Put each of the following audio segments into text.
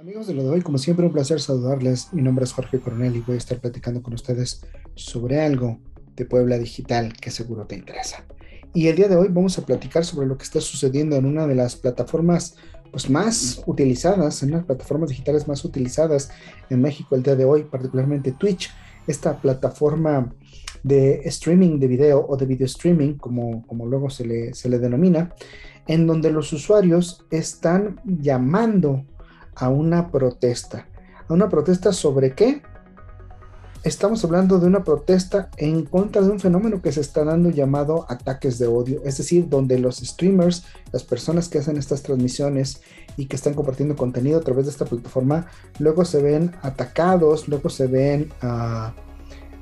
Amigos de lo de hoy, como siempre, un placer saludarles. Mi nombre es Jorge Coronel y voy a estar platicando con ustedes sobre algo de Puebla Digital que seguro te interesa. Y el día de hoy vamos a platicar sobre lo que está sucediendo en una de las plataformas pues, más utilizadas, en las plataformas digitales más utilizadas en México el día de hoy, particularmente Twitch, esta plataforma de streaming de video o de video streaming, como, como luego se le, se le denomina, en donde los usuarios están llamando a una protesta. ¿A una protesta sobre qué? Estamos hablando de una protesta en contra de un fenómeno que se está dando llamado ataques de odio, es decir, donde los streamers, las personas que hacen estas transmisiones y que están compartiendo contenido a través de esta plataforma, luego se ven atacados, luego se ven uh,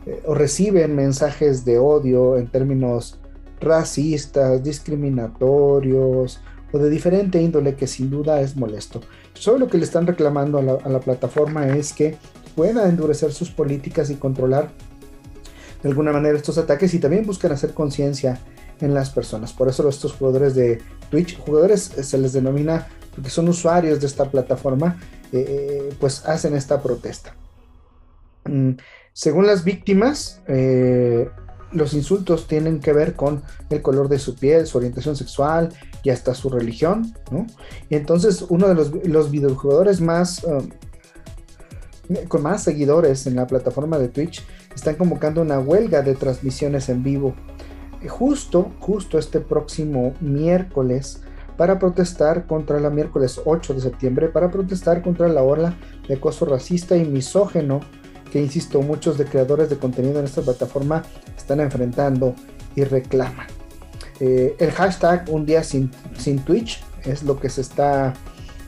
eh, o reciben mensajes de odio en términos racistas, discriminatorios o de diferente índole que sin duda es molesto. Solo lo que le están reclamando a la, plataforma es que pueda endurecer sus políticas y controlar de alguna manera estos ataques y también buscan hacer conciencia en las personas. Por eso estos jugadores de Twitch, jugadores eh, se les denomina porque son usuarios de esta plataforma, eh, eh, pues hacen esta protesta. Mm, según las víctimas, los insultos tienen que ver con el color de su piel, su orientación sexual y hasta su religión, ¿no? Y entonces uno de los, los videojugadores más, um, con más seguidores en la plataforma de Twitch, están convocando una huelga de transmisiones en vivo. Justo, justo este próximo miércoles, para protestar contra la miércoles 8 de septiembre, para protestar contra la ola de acoso racista y misógeno que, insisto, muchos de creadores de contenido en esta plataforma están enfrentando y reclaman. Eh, el hashtag un día sin, sin Twitch es lo que se está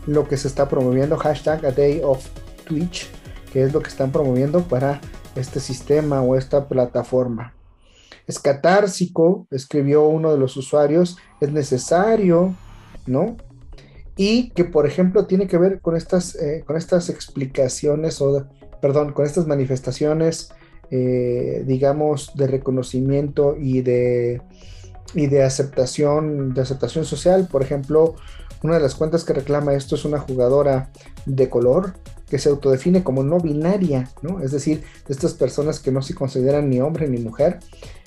lo que se está promoviendo. Hashtag a day of Twitch que es lo que están promoviendo para este sistema o esta plataforma. Es catársico escribió uno de los usuarios es necesario no y que por ejemplo tiene que ver con estas eh, con estas explicaciones o perdón con estas manifestaciones eh, digamos de reconocimiento y de y de aceptación, de aceptación social. Por ejemplo, una de las cuentas que reclama esto es una jugadora de color que se autodefine como no binaria, ¿no? Es decir, de estas personas que no se consideran ni hombre ni mujer.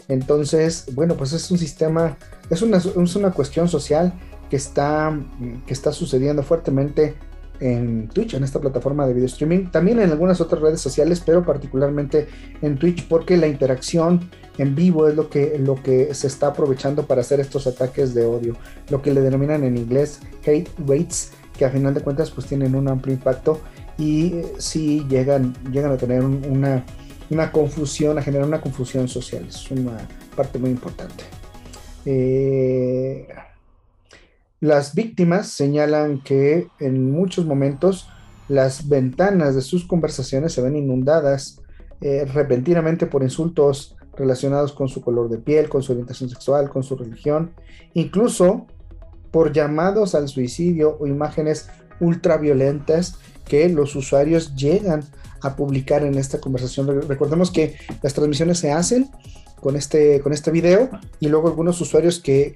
Entonces, bueno, pues es un sistema, es una, es una cuestión social que está, que está sucediendo fuertemente en Twitch, en esta plataforma de video streaming, también en algunas otras redes sociales, pero particularmente en Twitch, porque la interacción en vivo es lo que, lo que se está aprovechando para hacer estos ataques de odio, lo que le denominan en inglés hate rates, que a final de cuentas pues tienen un amplio impacto y sí llegan, llegan a tener una, una confusión, a generar una confusión social, es una parte muy importante. Eh, las víctimas señalan que en muchos momentos las ventanas de sus conversaciones se ven inundadas eh, repentinamente por insultos relacionados con su color de piel, con su orientación sexual, con su religión, incluso por llamados al suicidio o imágenes ultraviolentas que los usuarios llegan a publicar en esta conversación. Recordemos que las transmisiones se hacen con este, con este video y luego algunos usuarios que,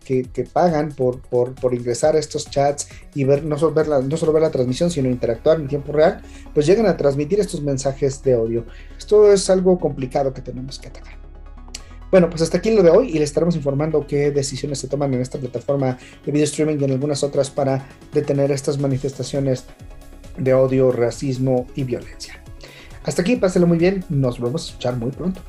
pagan por, por, ingresar a estos chats y ver no, solo ver la, no solo ver la transmisión, sino interactuar en tiempo real, pues llegan a transmitir estos mensajes de odio. Esto es algo complicado que tenemos que atacar. Bueno, pues hasta aquí lo de hoy y les estaremos informando qué decisiones se toman en esta plataforma de video streaming y en algunas otras para detener estas manifestaciones de odio, racismo y violencia. Hasta aquí, pásenlo muy bien, nos vemos a escuchar muy pronto.